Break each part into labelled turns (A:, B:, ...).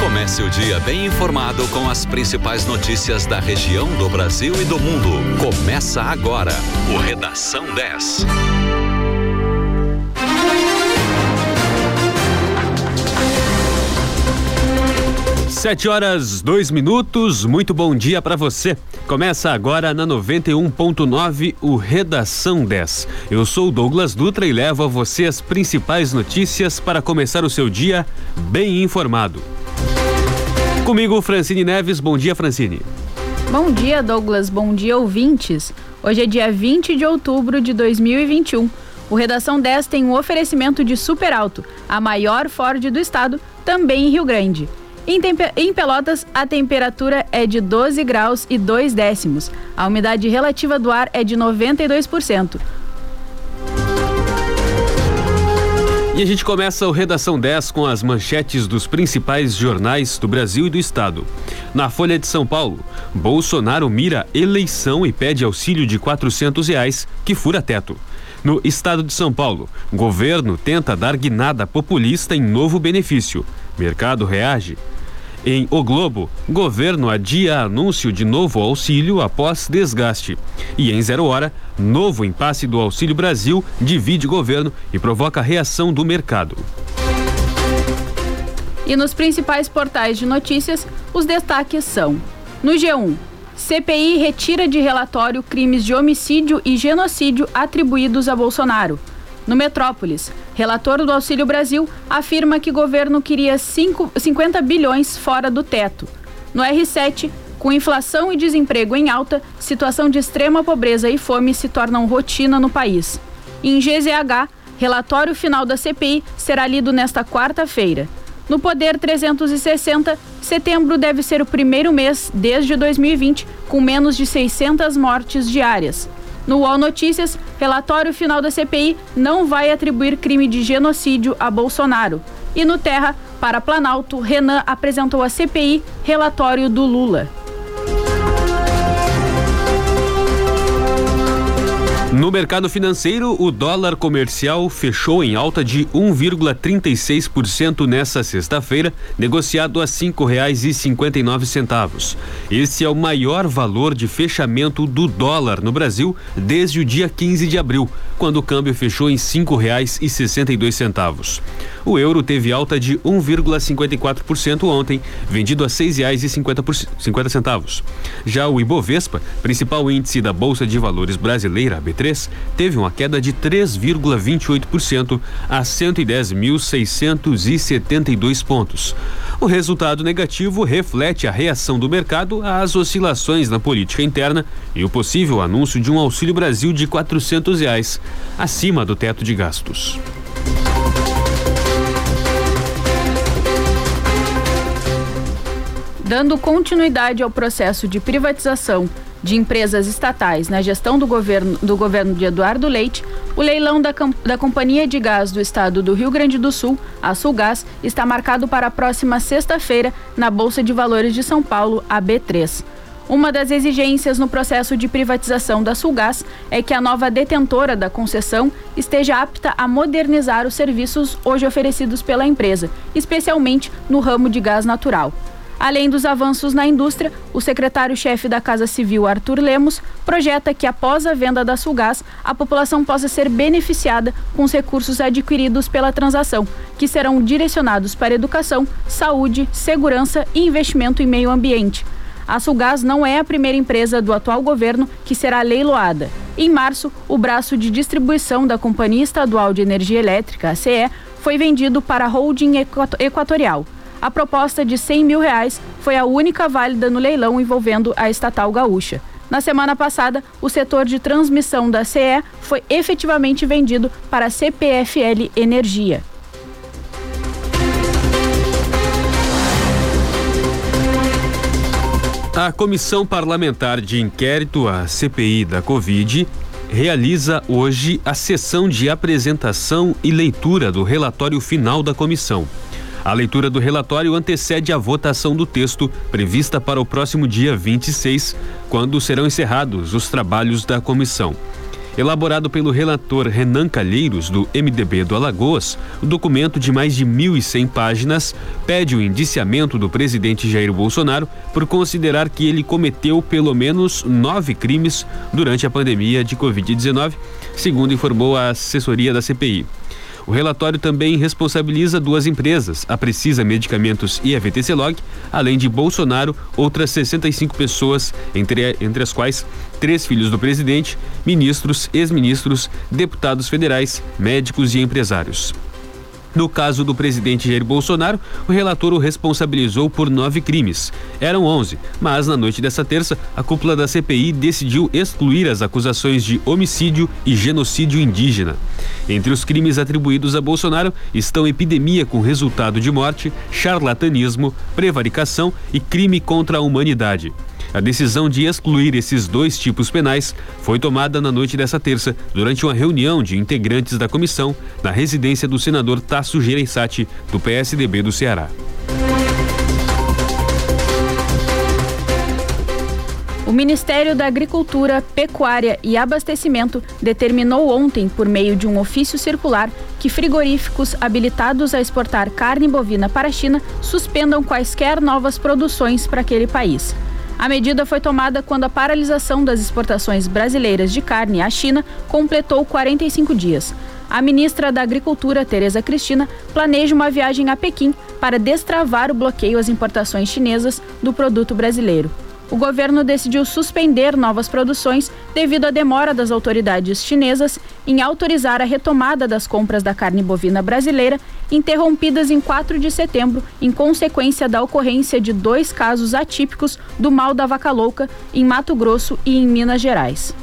A: Comece o dia bem informado com as principais notícias da região, do Brasil e do mundo. Começa agora o Redação 10.
B: Sete horas, dois minutos. Muito bom dia para você. Começa agora na 91.9 o Redação 10. Eu sou Douglas Dutra e levo a você as principais notícias para começar o seu dia bem informado. Comigo, Francine Neves. Bom dia, Francine.
C: Bom dia, Douglas. Bom dia, ouvintes. Hoje é dia 20 de outubro de 2021. O Redação 10 tem um oferecimento de Super Alto, a maior Ford do estado, também em Rio Grande. Em, em, Pelotas, a temperatura é de 12 graus e 2 décimos. A umidade relativa do ar é de 92%.
B: E a gente começa o Redação 10 com as manchetes dos principais jornais do Brasil e do Estado. Na Folha de São Paulo, Bolsonaro mira eleição e pede auxílio de R$ reais que fura teto. No estado de São Paulo, governo tenta dar guinada populista em novo benefício. Mercado reage. Em O Globo, governo adia anúncio de novo auxílio após desgaste. E em Zero Hora, novo impasse do Auxílio Brasil divide governo e provoca reação do mercado.
C: E nos principais portais de notícias, os destaques são: no G1, CPI retira de relatório crimes de homicídio e genocídio atribuídos a Bolsonaro. No Metrópolis, relator do Auxílio Brasil afirma que o governo queria 5, 50 bilhões fora do teto. No R7, com inflação e desemprego em alta, situação de extrema pobreza e fome se tornam rotina no país. Em GZH, relatório final da CPI será lido nesta quarta-feira. No Poder 360, setembro deve ser o primeiro mês desde 2020 com menos de 600 mortes diárias. No UOL Notícias, relatório final da CPI não vai atribuir crime de genocídio a Bolsonaro. E no Terra, para Planalto, Renan apresentou a CPI relatório do Lula.
B: No mercado financeiro, o dólar comercial fechou em alta de 1,36% nesta sexta-feira, negociado a cinco reais e cinquenta e nove centavos. Esse é o maior valor de fechamento do dólar no Brasil desde o dia 15 de abril, quando o câmbio fechou em cinco reais e sessenta e dois centavos. O euro teve alta de 1,54% ontem, vendido a seis reais e cinquenta centavos. Já o Ibovespa, principal índice da Bolsa de Valores brasileira, B3, teve uma queda de 3,28% a 110.672 pontos. O resultado negativo reflete a reação do mercado às oscilações na política interna e o possível anúncio de um Auxílio Brasil de 400 reais, acima do teto de gastos.
C: Dando continuidade ao processo de privatização de empresas estatais na gestão do governo, do governo de Eduardo Leite, o leilão da, da Companhia de Gás do Estado do Rio Grande do Sul, a Sulgás, está marcado para a próxima sexta-feira na Bolsa de Valores de São Paulo, a B3. Uma das exigências no processo de privatização da Sulgás é que a nova detentora da concessão esteja apta a modernizar os serviços hoje oferecidos pela empresa, especialmente no ramo de gás natural. Além dos avanços na indústria, o secretário-chefe da Casa Civil, Arthur Lemos, projeta que após a venda da Sulgás, a população possa ser beneficiada com os recursos adquiridos pela transação, que serão direcionados para educação, saúde, segurança e investimento em meio ambiente. A Sulgás não é a primeira empresa do atual governo que será leiloada. Em março, o braço de distribuição da Companhia Estadual de Energia Elétrica, CE, foi vendido para a Holding Equatorial. A proposta de 100 mil reais foi a única válida no leilão envolvendo a estatal gaúcha. Na semana passada, o setor de transmissão da CE foi efetivamente vendido para a CPFL Energia.
B: A Comissão Parlamentar de Inquérito, a CPI da Covid, realiza hoje a sessão de apresentação e leitura do relatório final da comissão. A leitura do relatório antecede a votação do texto, prevista para o próximo dia 26, quando serão encerrados os trabalhos da comissão. Elaborado pelo relator Renan Calheiros, do MDB do Alagoas, o documento de mais de 1.100 páginas pede o indiciamento do presidente Jair Bolsonaro por considerar que ele cometeu pelo menos nove crimes durante a pandemia de Covid-19, segundo informou a assessoria da CPI. O relatório também responsabiliza duas empresas, a Precisa Medicamentos e a VTC Log, além de Bolsonaro, outras 65 pessoas, entre, entre as quais três filhos do presidente, ministros, ex-ministros, deputados federais, médicos e empresários. No caso do presidente Jair Bolsonaro, o relator o responsabilizou por nove crimes. Eram onze, mas na noite dessa terça, a cúpula da CPI decidiu excluir as acusações de homicídio e genocídio indígena. Entre os crimes atribuídos a Bolsonaro estão epidemia com resultado de morte, charlatanismo, prevaricação e crime contra a humanidade. A decisão de excluir esses dois tipos penais foi tomada na noite dessa terça, durante uma reunião de integrantes da comissão na residência do senador Tasso Gereissati, do PSDB do Ceará.
C: O Ministério da Agricultura, Pecuária e Abastecimento determinou ontem, por meio de um ofício circular, que frigoríficos habilitados a exportar carne bovina para a China suspendam quaisquer novas produções para aquele país. A medida foi tomada quando a paralisação das exportações brasileiras de carne à China completou 45 dias. A ministra da Agricultura, Tereza Cristina, planeja uma viagem a Pequim para destravar o bloqueio às importações chinesas do produto brasileiro o governo decidiu suspender novas produções devido à demora das autoridades chinesas em autorizar a retomada das compras da carne bovina brasileira, interrompidas em 4 de setembro, em consequência da ocorrência de dois casos atípicos do mal da vaca louca em Mato Grosso e em Minas Gerais.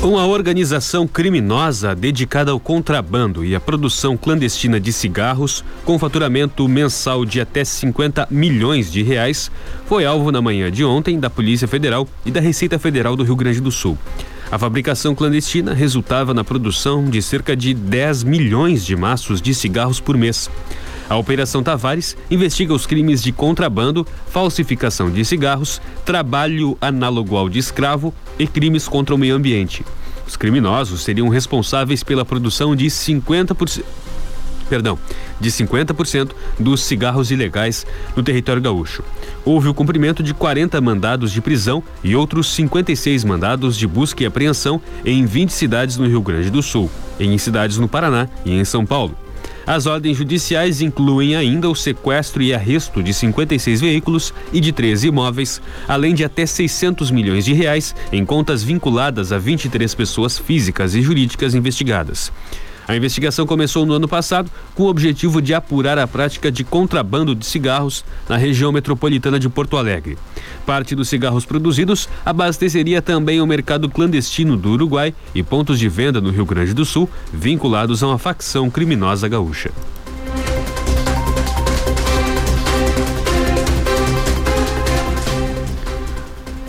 B: Uma organização criminosa dedicada ao contrabando e à produção clandestina de cigarros, com faturamento mensal de até 50 milhões de reais, foi alvo na manhã de ontem da Polícia Federal e da Receita Federal do Rio Grande do Sul. A fabricação clandestina resultava na produção de cerca de 10 milhões de maços de cigarros por mês. A Operação Tavares investiga os crimes de contrabando, falsificação de cigarros, trabalho análogo ao de escravo e crimes contra o meio ambiente. Os criminosos seriam responsáveis pela produção de 50% perdão, de 50% dos cigarros ilegais no território gaúcho. Houve o cumprimento de 40 mandados de prisão e outros 56 mandados de busca e apreensão em 20 cidades no Rio Grande do Sul, em cidades no Paraná e em São Paulo. As ordens judiciais incluem ainda o sequestro e arresto de 56 veículos e de 13 imóveis, além de até 600 milhões de reais em contas vinculadas a 23 pessoas físicas e jurídicas investigadas. A investigação começou no ano passado com o objetivo de apurar a prática de contrabando de cigarros na região metropolitana de Porto Alegre. Parte dos cigarros produzidos abasteceria também o mercado clandestino do Uruguai e pontos de venda no Rio Grande do Sul, vinculados a uma facção criminosa gaúcha.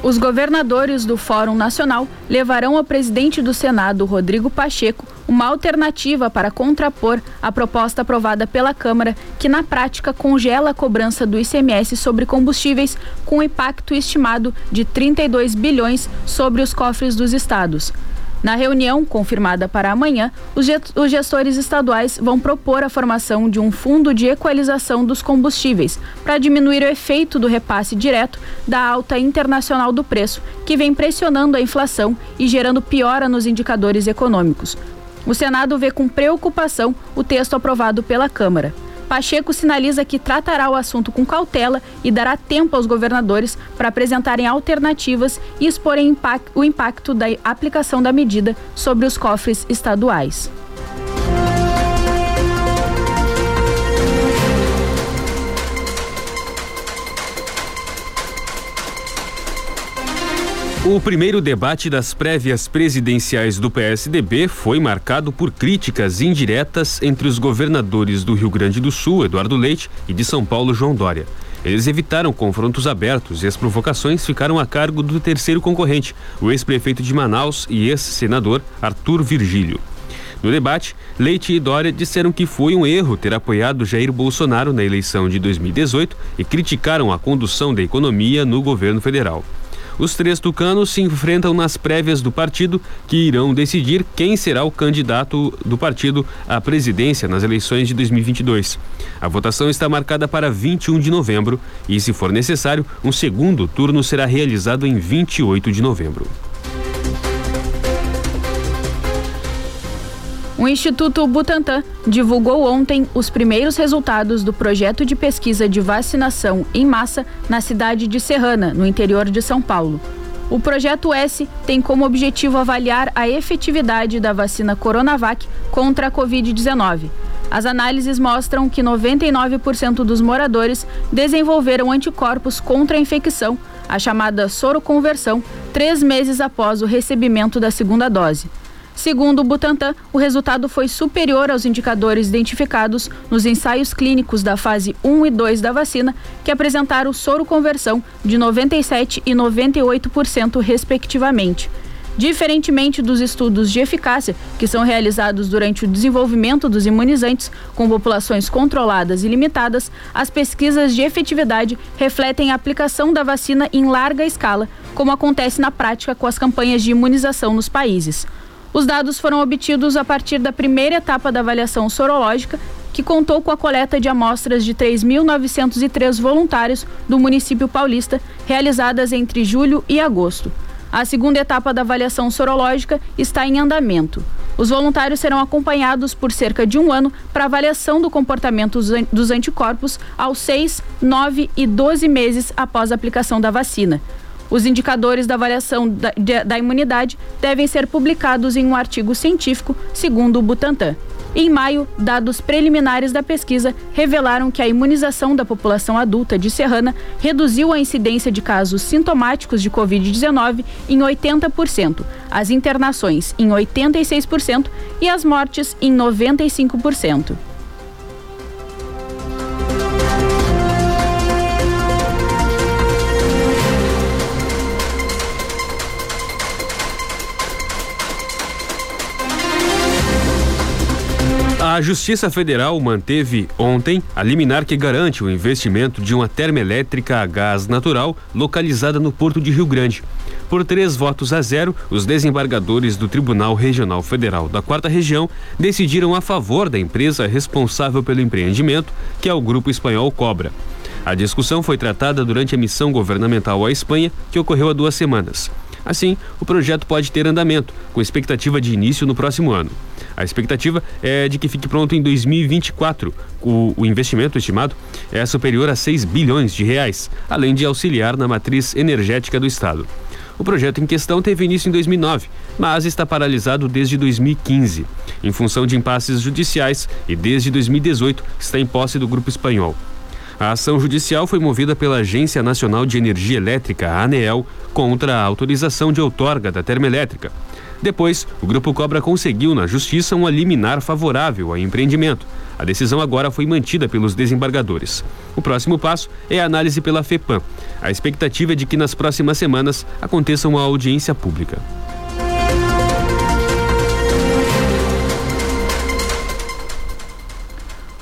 C: Os governadores do Fórum Nacional levarão ao presidente do Senado, Rodrigo Pacheco, uma alternativa para contrapor a proposta aprovada pela Câmara, que na prática congela a cobrança do ICMS sobre combustíveis, com impacto estimado de 32 bilhões sobre os cofres dos estados. Na reunião, confirmada para amanhã, os gestores estaduais vão propor a formação de um fundo de equalização dos combustíveis para diminuir o efeito do repasse direto da alta internacional do preço, que vem pressionando a inflação e gerando piora nos indicadores econômicos. O Senado vê com preocupação o texto aprovado pela Câmara. Pacheco sinaliza que tratará o assunto com cautela e dará tempo aos governadores para apresentarem alternativas e exporem o impacto da aplicação da medida sobre os cofres estaduais.
B: O primeiro debate das prévias presidenciais do PSDB foi marcado por críticas indiretas entre os governadores do Rio Grande do Sul, Eduardo Leite, e de São Paulo, João Dória. Eles evitaram confrontos abertos e as provocações ficaram a cargo do terceiro concorrente, o ex-prefeito de Manaus e ex-senador Arthur Virgílio. No debate, Leite e Dória disseram que foi um erro ter apoiado Jair Bolsonaro na eleição de 2018 e criticaram a condução da economia no governo federal. Os três tucanos se enfrentam nas prévias do partido, que irão decidir quem será o candidato do partido à presidência nas eleições de 2022. A votação está marcada para 21 de novembro e, se for necessário, um segundo turno será realizado em 28 de novembro.
C: O Instituto Butantan divulgou ontem os primeiros resultados do projeto de pesquisa de vacinação em massa na cidade de Serrana, no interior de São Paulo. O projeto S tem como objetivo avaliar a efetividade da vacina Coronavac contra a Covid-19. As análises mostram que 99% dos moradores desenvolveram anticorpos contra a infecção, a chamada soroconversão, três meses após o recebimento da segunda dose. Segundo o Butantan, o resultado foi superior aos indicadores identificados nos ensaios clínicos da fase 1 e 2 da vacina, que apresentaram soro conversão de 97% e 98%, respectivamente. Diferentemente dos estudos de eficácia, que são realizados durante o desenvolvimento dos imunizantes com populações controladas e limitadas, as pesquisas de efetividade refletem a aplicação da vacina em larga escala, como acontece na prática com as campanhas de imunização nos países. Os dados foram obtidos a partir da primeira etapa da avaliação sorológica, que contou com a coleta de amostras de 3.903 voluntários do município paulista, realizadas entre julho e agosto. A segunda etapa da avaliação sorológica está em andamento. Os voluntários serão acompanhados por cerca de um ano para avaliação do comportamento dos anticorpos aos 6, 9 e 12 meses após a aplicação da vacina. Os indicadores da avaliação da, de, da imunidade devem ser publicados em um artigo científico, segundo o Butantan. Em maio, dados preliminares da pesquisa revelaram que a imunização da população adulta de Serrana reduziu a incidência de casos sintomáticos de Covid-19 em 80%, as internações em 86% e as mortes em 95%.
B: A Justiça Federal manteve ontem a liminar que garante o investimento de uma termoelétrica a gás natural localizada no Porto de Rio Grande. Por três votos a zero, os desembargadores do Tribunal Regional Federal da Quarta Região decidiram a favor da empresa responsável pelo empreendimento, que é o grupo espanhol Cobra. A discussão foi tratada durante a missão governamental à Espanha, que ocorreu há duas semanas. Assim, o projeto pode ter andamento, com expectativa de início no próximo ano. A expectativa é de que fique pronto em 2024. O, o, investimento estimado é superior a 6 bilhões de reais, além de auxiliar na matriz energética do Estado. O projeto em questão teve início em 2009, mas está paralisado desde 2015, em função de impasses judiciais e desde 2018 está em posse do grupo espanhol. A ação judicial foi movida pela Agência Nacional de Energia Elétrica, ANEEL, contra a autorização de outorga da termoelétrica. Depois, o Grupo Cobra conseguiu na Justiça um liminar favorável ao empreendimento. A decisão agora foi mantida pelos desembargadores. O próximo passo é a análise pela FEPAM. A expectativa é de que nas próximas semanas aconteça uma audiência pública.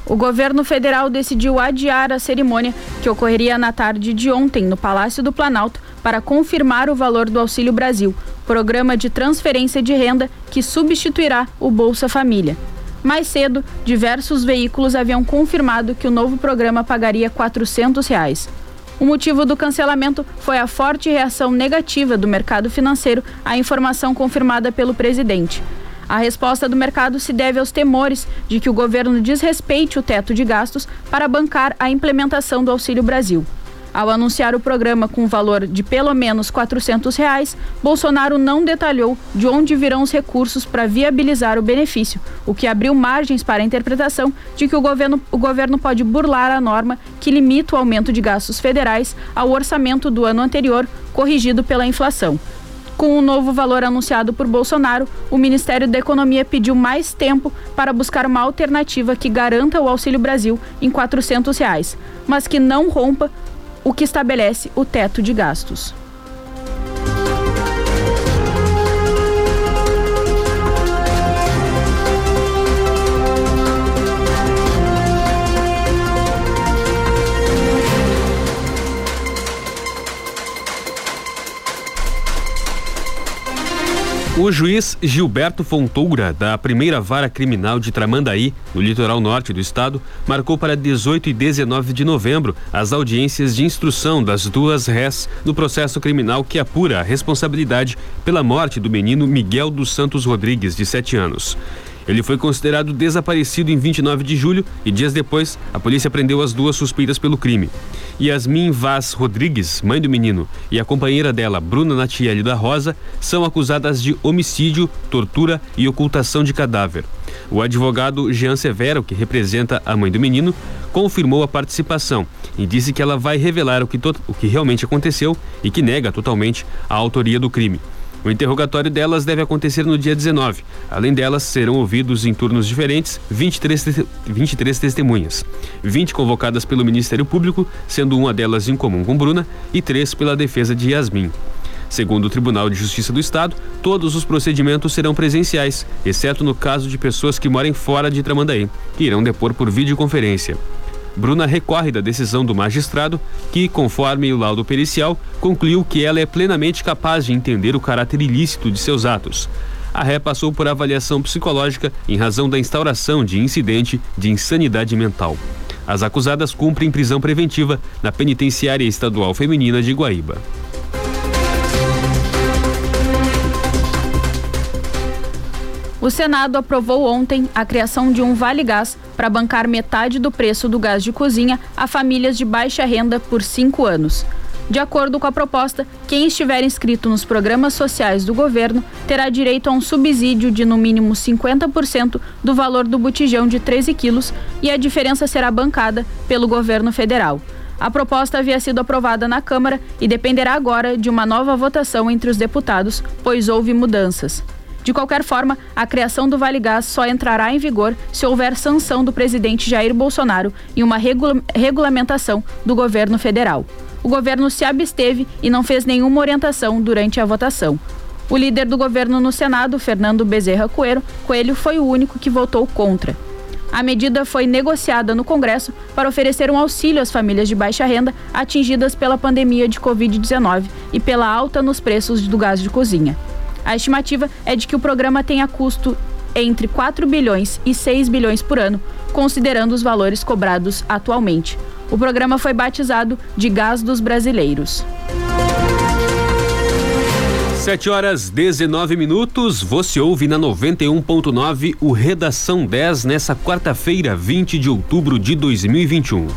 C: O governo federal decidiu adiar a cerimônia que ocorreria na tarde de ontem no Palácio do Planalto para confirmar o valor do Auxílio Brasil, programa de transferência de renda que substituirá o Bolsa Família. Mais cedo, diversos veículos haviam confirmado que o novo programa pagaria 400 reais. O motivo do cancelamento foi a forte reação negativa do mercado financeiro à informação confirmada pelo presidente. A resposta do mercado se deve aos temores de que o governo desrespeite o teto de gastos para bancar a implementação do Auxílio Brasil. Ao anunciar o programa com valor de pelo menos 400 reais, Bolsonaro não detalhou de onde virão os recursos para viabilizar o benefício, o que abriu margens para a interpretação de que o governo, o governo pode burlar a norma que limita o aumento de gastos federais ao orçamento do ano anterior, corrigido pela inflação. Com o novo valor anunciado por Bolsonaro, o Ministério da Economia pediu mais tempo para buscar uma alternativa que garanta o Auxílio Brasil em 400 reais, mas que não rompa o que estabelece o teto de gastos.
B: O juiz Gilberto Fontoura, da primeira vara criminal de Tramandaí, no litoral norte do estado, marcou para 18 e 19 de novembro as audiências de instrução das duas rés no processo criminal que apura a responsabilidade pela morte do menino Miguel dos Santos Rodrigues, de 7 anos. Ele foi considerado desaparecido em 29 de julho e dias depois a polícia prendeu as duas suspeitas pelo crime. Yasmin Vaz Rodrigues, mãe do menino, e a companheira dela, Bruna Natiele da Rosa, são acusadas de homicídio, tortura e ocultação de cadáver. O advogado Jean Severo, que representa a mãe do menino, confirmou a participação e disse que ela vai revelar o que, o que realmente aconteceu e que nega totalmente a autoria do crime. O interrogatório delas deve acontecer no dia 19. Além delas, serão ouvidos em turnos diferentes 23, 23 testemunhas. 20 convocadas pelo Ministério Público, sendo uma delas em comum com Bruna, e três pela defesa de Yasmin. Segundo o Tribunal de Justiça do Estado, todos os procedimentos serão presenciais, exceto no caso de pessoas que morem fora de Tramandaí, que irão depor por videoconferência. Bruna recorre da decisão do magistrado, que, conforme o laudo pericial, concluiu que ela é plenamente capaz de entender o caráter ilícito de seus atos. A ré passou por avaliação psicológica em razão da instauração de incidente de insanidade mental. As acusadas cumprem prisão preventiva na Penitenciária Estadual Feminina de Guaíba.
C: O Senado aprovou ontem a criação de um Vale Gás para bancar metade do preço do gás de cozinha a famílias de baixa renda por cinco anos. De acordo com a proposta, quem estiver inscrito nos programas sociais do governo terá direito a um subsídio de no mínimo 50% do valor do botijão de 13 quilos e a diferença será bancada pelo governo federal. A proposta havia sido aprovada na Câmara e dependerá agora de uma nova votação entre os deputados, pois houve mudanças. De qualquer forma, a criação do Vale Gás só entrará em vigor se houver sanção do presidente Jair Bolsonaro e uma regula regulamentação do governo federal. O governo se absteve e não fez nenhuma orientação durante a votação. O líder do governo no Senado, Fernando Bezerra Coelho, Coelho foi o único que votou contra. A medida foi negociada no Congresso para oferecer um auxílio às famílias de baixa renda atingidas pela pandemia de Covid-19 e pela alta nos preços do gás de cozinha. A estimativa é de que o programa tenha custo entre 4 bilhões e 6 bilhões por ano, considerando os valores cobrados atualmente. O programa foi batizado de Gás dos Brasileiros.
B: 7 horas 19 minutos. Você ouve na 91.9 o Redação 10 nessa quarta-feira, 20 de outubro de 2021.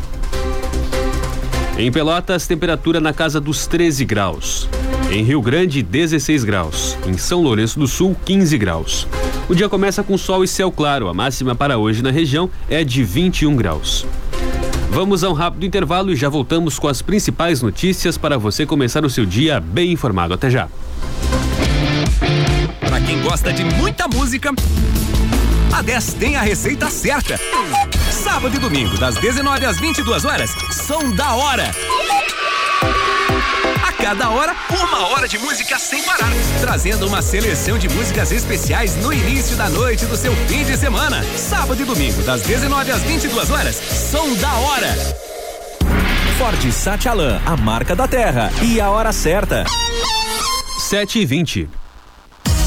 B: Em Pelotas, temperatura na casa dos 13 graus. Em Rio Grande, 16 graus. Em São Lourenço do Sul, 15 graus. O dia começa com sol e céu claro. A máxima para hoje na região é de 21 graus. Vamos a um rápido intervalo e já voltamos com as principais notícias para você começar o seu dia bem informado. Até já.
D: Para quem gosta de muita música, a 10 tem a receita certa. Sábado e domingo, das 19 às 22 horas, som da hora cada hora, uma hora de música sem parar. Trazendo uma seleção de músicas especiais no início da noite do seu fim de semana. Sábado e domingo, das 19 às 22 horas. Som da hora. Ford Satialan, a marca da terra. E a hora certa.
B: 7 e 20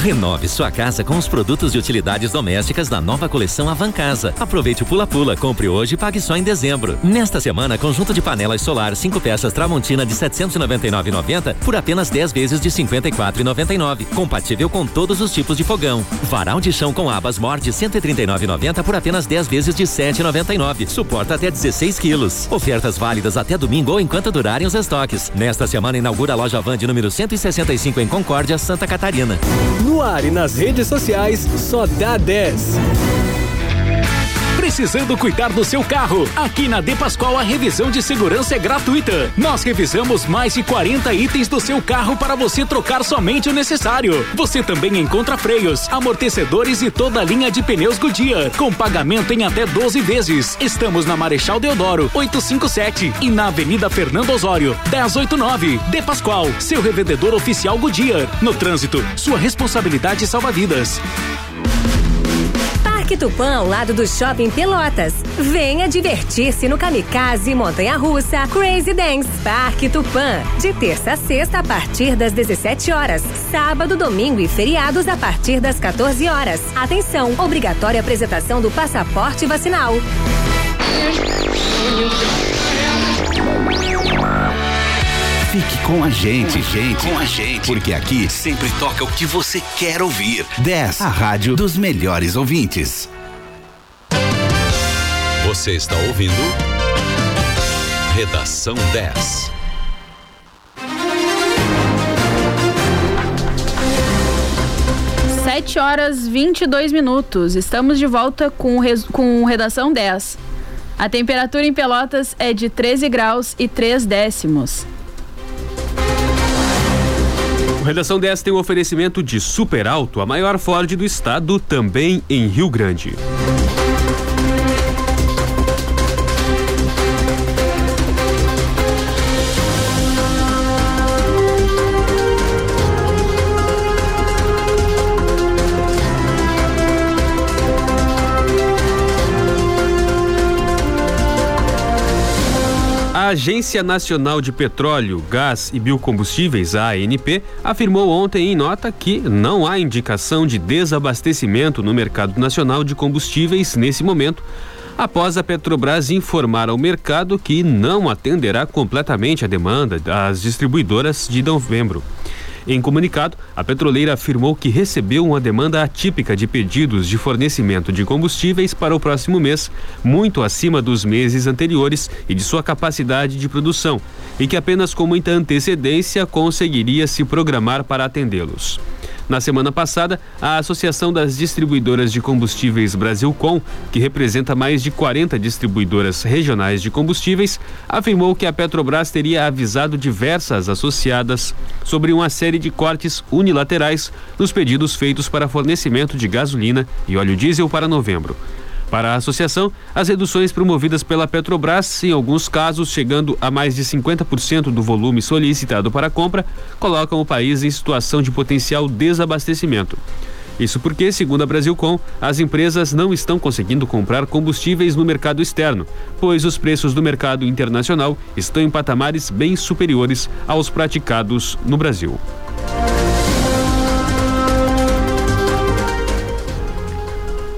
E: Renove sua casa com os produtos de utilidades domésticas da nova coleção Avan Casa. Aproveite o Pula Pula, compre hoje e pague só em dezembro. Nesta semana, conjunto de panelas solar 5 peças Tramontina de 799,90 por apenas 10 vezes de 54,99. Compatível com todos os tipos de fogão. Varal de chão com abas Mord 139,90 por apenas 10 vezes de 7,99. Suporta até 16 quilos. Ofertas válidas até domingo ou enquanto durarem os estoques. Nesta semana inaugura a loja Van de número 165 em Concórdia, Santa Catarina.
F: No ar e nas redes sociais, só dá 10. Precisando cuidar do seu carro? Aqui na De Pascoal a revisão de segurança é gratuita. Nós revisamos mais de 40 itens do seu carro para você trocar somente o necessário. Você também encontra freios, amortecedores e toda a linha de pneus Goodyear, com pagamento em até 12 vezes. Estamos na Marechal Deodoro, 857 e na Avenida Fernando Osório, 1089. De Pascoal, seu revendedor oficial Goodyear. No trânsito, sua responsabilidade salva vidas.
G: Parque Tupã ao lado do Shopping Pelotas. Venha divertir-se no Kamikaze Montanha Russa Crazy Dance Parque Tupã. De terça a sexta a partir das 17 horas. Sábado, domingo e feriados a partir das 14 horas. Atenção, obrigatória apresentação do passaporte vacinal.
H: Fique com a gente, gente, com a gente, porque aqui sempre toca o que você quer ouvir. 10, a rádio dos melhores ouvintes.
A: Você está ouvindo Redação 10.
C: Sete horas 22 minutos. Estamos de volta com, com Redação 10. A temperatura em Pelotas é de 13 graus e 3 décimos.
B: O Redação 10 tem um oferecimento de Super Alto, a maior Ford do estado, também em Rio Grande. Agência Nacional de Petróleo, Gás e Biocombustíveis, ANP, afirmou ontem em nota que não há indicação de desabastecimento no mercado nacional de combustíveis nesse momento, após a Petrobras informar ao mercado que não atenderá completamente a demanda das distribuidoras de novembro. Em comunicado, a petroleira afirmou que recebeu uma demanda atípica de pedidos de fornecimento de combustíveis para o próximo mês, muito acima dos meses anteriores e de sua capacidade de produção, e que apenas com muita antecedência conseguiria se programar para atendê-los. Na semana passada, a Associação das Distribuidoras de Combustíveis Brasilcom, que representa mais de 40 distribuidoras regionais de combustíveis, afirmou que a Petrobras teria avisado diversas associadas sobre uma série de cortes unilaterais nos pedidos feitos para fornecimento de gasolina e óleo diesel para novembro. Para a associação, as reduções promovidas pela Petrobras, em alguns casos chegando a mais de 50% do volume solicitado para compra, colocam o país em situação de potencial desabastecimento. Isso porque, segundo a Brasilcom, as empresas não estão conseguindo comprar combustíveis no mercado externo, pois os preços do mercado internacional estão em patamares bem superiores aos praticados no Brasil.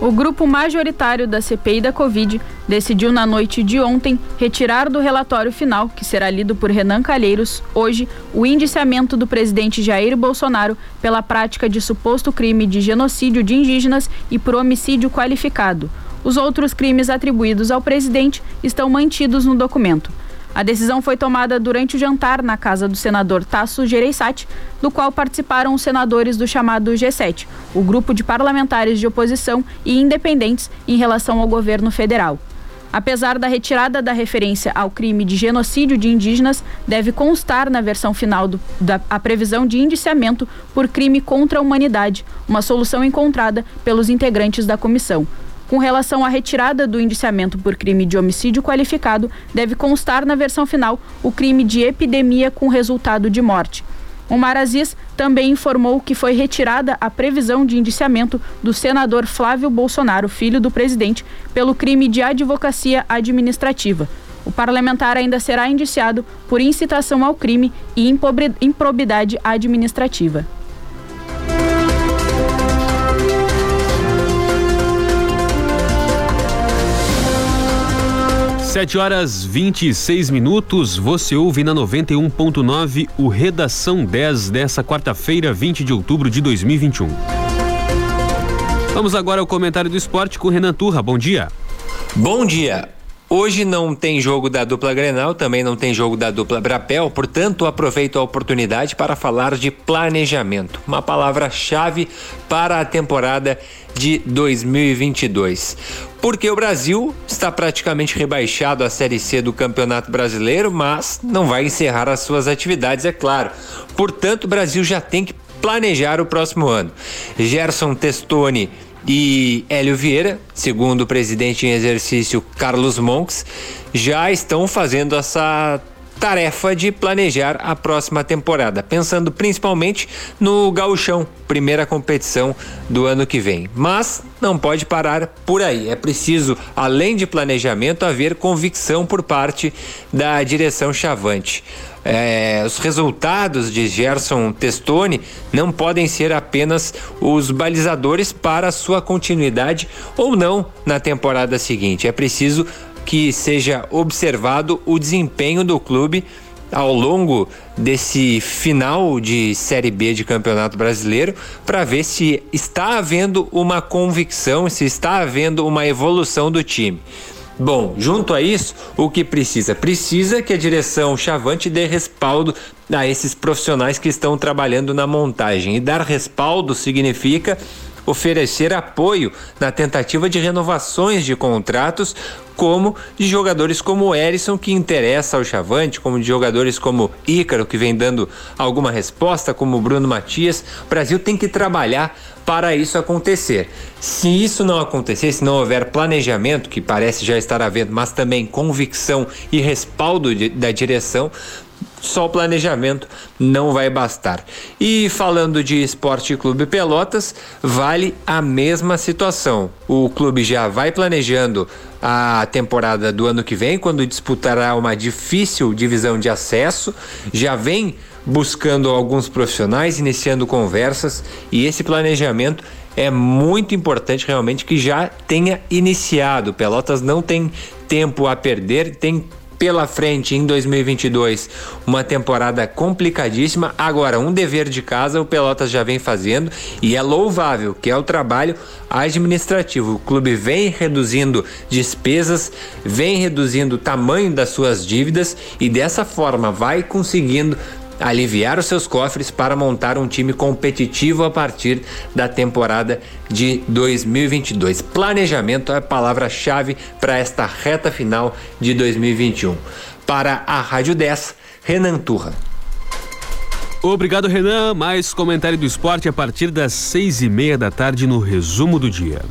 C: O grupo majoritário da CPI da Covid decidiu na noite de ontem retirar do relatório final, que será lido por Renan Calheiros, hoje, o indiciamento do presidente Jair Bolsonaro pela prática de suposto crime de genocídio de indígenas e por homicídio qualificado. Os outros crimes atribuídos ao presidente estão mantidos no documento. A decisão foi tomada durante o jantar na casa do senador Tasso Gereissati, do qual participaram os senadores do chamado G7, o grupo de parlamentares de oposição e independentes em relação ao governo federal. Apesar da retirada da referência ao crime de genocídio de indígenas, deve constar na versão final do, da a previsão de indiciamento por crime contra a humanidade, uma solução encontrada pelos integrantes da comissão. Com relação à retirada do indiciamento por crime de homicídio qualificado, deve constar na versão final o crime de epidemia com resultado de morte. Omar Aziz também informou que foi retirada a previsão de indiciamento do senador Flávio Bolsonaro, filho do presidente, pelo crime de advocacia administrativa. O parlamentar ainda será indiciado por incitação ao crime e improbidade administrativa.
B: 7 horas 26 minutos. Você ouve na 91.9 o Redação 10 dessa quarta-feira, 20 de outubro de 2021. Vamos agora ao comentário do esporte com Renan Turra. Bom dia.
I: Bom dia. Hoje não tem jogo da dupla Grenal, também não tem jogo da dupla Brapel, portanto aproveito a oportunidade para falar de planejamento, uma palavra-chave para a temporada de 2022. Porque o Brasil está praticamente rebaixado à Série C do Campeonato Brasileiro, mas não vai encerrar as suas atividades, é claro. Portanto, o Brasil já tem que planejar o próximo ano. Gerson Testoni e Hélio Vieira, segundo o presidente em exercício Carlos Monks, já estão fazendo essa tarefa de planejar a próxima temporada, pensando principalmente no gauchão, primeira competição do ano que vem. Mas não pode parar por aí. É preciso, além de planejamento, haver convicção por parte da direção Chavante. É, os resultados de Gerson Testoni não podem ser apenas os balizadores para sua continuidade ou não na temporada seguinte. É preciso que seja observado o desempenho do clube ao longo desse final de Série B de Campeonato Brasileiro para ver se está havendo uma convicção, se está havendo uma evolução do time. Bom, junto a isso, o que precisa? Precisa que a direção Chavante dê respaldo a esses profissionais que estão trabalhando na montagem. E dar respaldo significa oferecer apoio na tentativa de renovações de contratos, como de jogadores como Erisson, que interessa ao Chavante, como de jogadores como Ícaro, que vem dando alguma resposta, como Bruno Matias. O Brasil tem que trabalhar para isso acontecer. Se isso não acontecer, se não houver planejamento, que parece já estar havendo, mas também convicção e respaldo de, da direção, só o planejamento não vai bastar. E falando de Esporte Clube Pelotas, vale a mesma situação. O clube já vai planejando a temporada do ano que vem, quando disputará uma difícil divisão de acesso, já vem buscando alguns profissionais, iniciando conversas, e esse planejamento é muito importante realmente que já tenha iniciado. Pelotas não tem tempo a perder, tem pela frente em 2022 uma temporada complicadíssima. Agora, um dever de casa o Pelotas já vem fazendo e é louvável, que é o trabalho administrativo. O clube vem reduzindo despesas, vem reduzindo o tamanho das suas dívidas e dessa forma vai conseguindo aliviar os seus cofres para montar um time competitivo a partir da temporada de 2022. Planejamento é a palavra-chave para esta reta final de 2021. Para a Rádio 10, Renan Turra.
B: Obrigado, Renan. Mais comentário do esporte a partir das seis e meia da tarde no resumo do dia.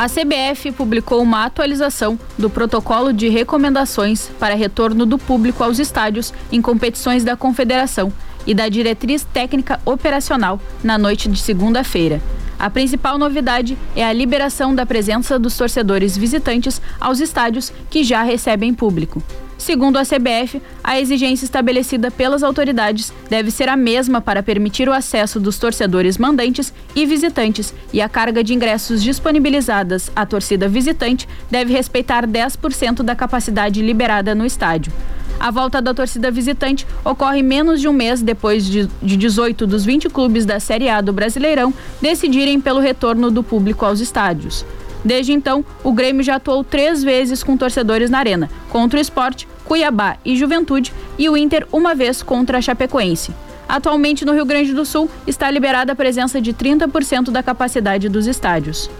C: A CBF publicou uma atualização do protocolo de recomendações para retorno do público aos estádios em competições da Confederação e da diretriz técnica operacional na noite de segunda-feira. A principal novidade é a liberação da presença dos torcedores visitantes aos estádios que já recebem público. Segundo a CBF, a exigência estabelecida pelas autoridades deve ser a mesma para permitir o acesso dos torcedores mandantes e visitantes, e a carga de ingressos disponibilizadas à torcida visitante deve respeitar 10% da capacidade liberada no estádio. A volta da torcida visitante ocorre menos de um mês depois de, de 18 dos 20 clubes da Série A do Brasileirão decidirem pelo retorno do público aos estádios. Desde então, o Grêmio já atuou três vezes com torcedores na arena, contra o esporte, Cuiabá e Juventude, e o Inter uma vez contra a Chapecoense. Atualmente, no Rio Grande do Sul, está liberada a presença de 30% da capacidade dos estádios.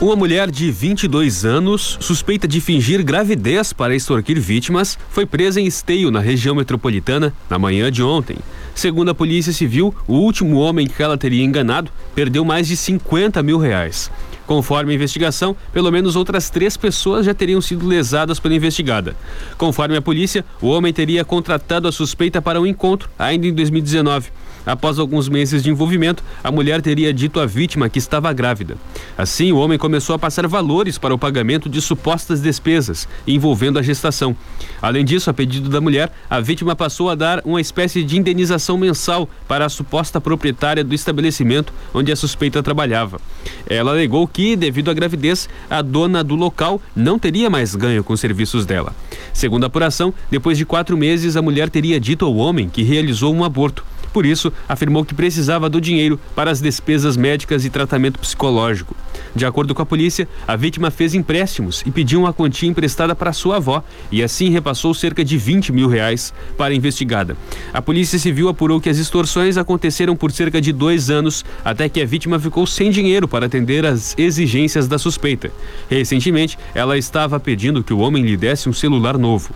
B: Uma mulher de 22 anos, suspeita de fingir gravidez para extorquir vítimas, foi presa em Esteio, na região metropolitana, na manhã de ontem. Segundo a Polícia Civil, o último homem que ela teria enganado perdeu mais de 50 mil reais. Conforme a investigação, pelo menos outras três pessoas já teriam sido lesadas pela investigada. Conforme a polícia, o homem teria contratado a suspeita para um encontro ainda em 2019. Após alguns meses de envolvimento, a mulher teria dito à vítima que estava grávida. Assim, o homem começou a passar valores para o pagamento de supostas despesas envolvendo a gestação. Além disso, a pedido da mulher, a vítima passou a dar uma espécie de indenização mensal para a suposta proprietária do estabelecimento onde a suspeita trabalhava. Ela alegou que, devido à gravidez, a dona do local não teria mais ganho com os serviços dela. Segundo a apuração, depois de quatro meses, a mulher teria dito ao homem que realizou um aborto. Por isso, afirmou que precisava do dinheiro para as despesas médicas e tratamento psicológico. De acordo com a polícia, a vítima fez empréstimos e pediu uma quantia emprestada para sua avó e assim repassou cerca de 20 mil reais para a investigada. A Polícia Civil apurou que as extorsões aconteceram por cerca de dois anos até que a vítima ficou sem dinheiro para atender às exigências da suspeita. Recentemente, ela estava pedindo que o homem lhe desse um celular novo.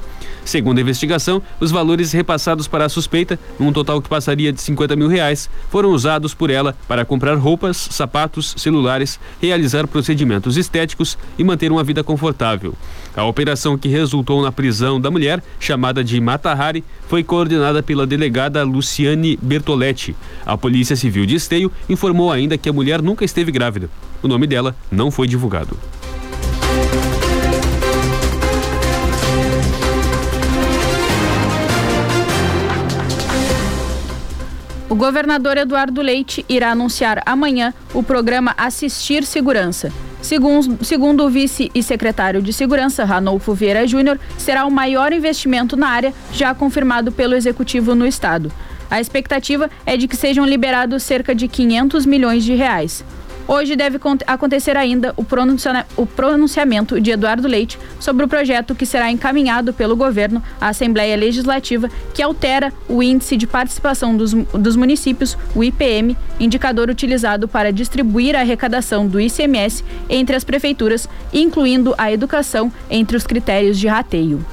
B: Segundo a investigação, os valores repassados para a suspeita, num total que passaria de 50 mil reais, foram usados por ela para comprar roupas, sapatos, celulares, realizar procedimentos estéticos e manter uma vida confortável. A operação que resultou na prisão da mulher, chamada de Matahari, foi coordenada pela delegada Luciane Bertoletti. A Polícia Civil de Esteio informou ainda que a mulher nunca esteve grávida. O nome dela não foi divulgado.
C: O governador Eduardo Leite irá anunciar amanhã o programa Assistir Segurança. Segundo, segundo o vice e secretário de Segurança, Ranolfo Vieira Júnior, será o maior investimento na área já confirmado pelo executivo no estado. A expectativa é de que sejam liberados cerca de 500 milhões de reais. Hoje deve acontecer ainda o, o pronunciamento de Eduardo Leite sobre o projeto que será encaminhado pelo governo à Assembleia Legislativa, que altera o Índice de Participação dos, dos Municípios, o IPM, indicador utilizado para distribuir a arrecadação do ICMS entre as prefeituras, incluindo a educação entre os critérios de rateio.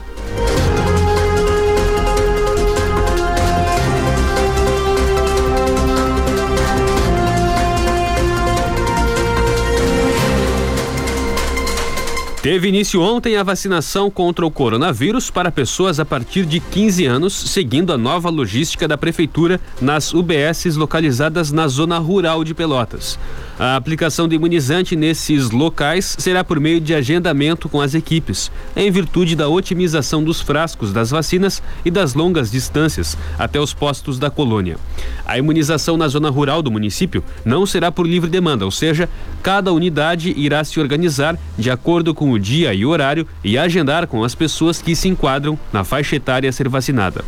B: Teve início ontem a vacinação contra o coronavírus para pessoas a partir de 15 anos, seguindo a nova logística da Prefeitura nas UBSs localizadas na zona rural de Pelotas. A aplicação de imunizante nesses locais será por meio de agendamento com as equipes, em virtude da otimização dos frascos das vacinas e das longas distâncias até os postos da colônia. A imunização na zona rural do município não será por livre demanda, ou seja, cada unidade irá se organizar de acordo com o dia e horário e agendar com as pessoas que se enquadram na faixa etária a ser vacinada.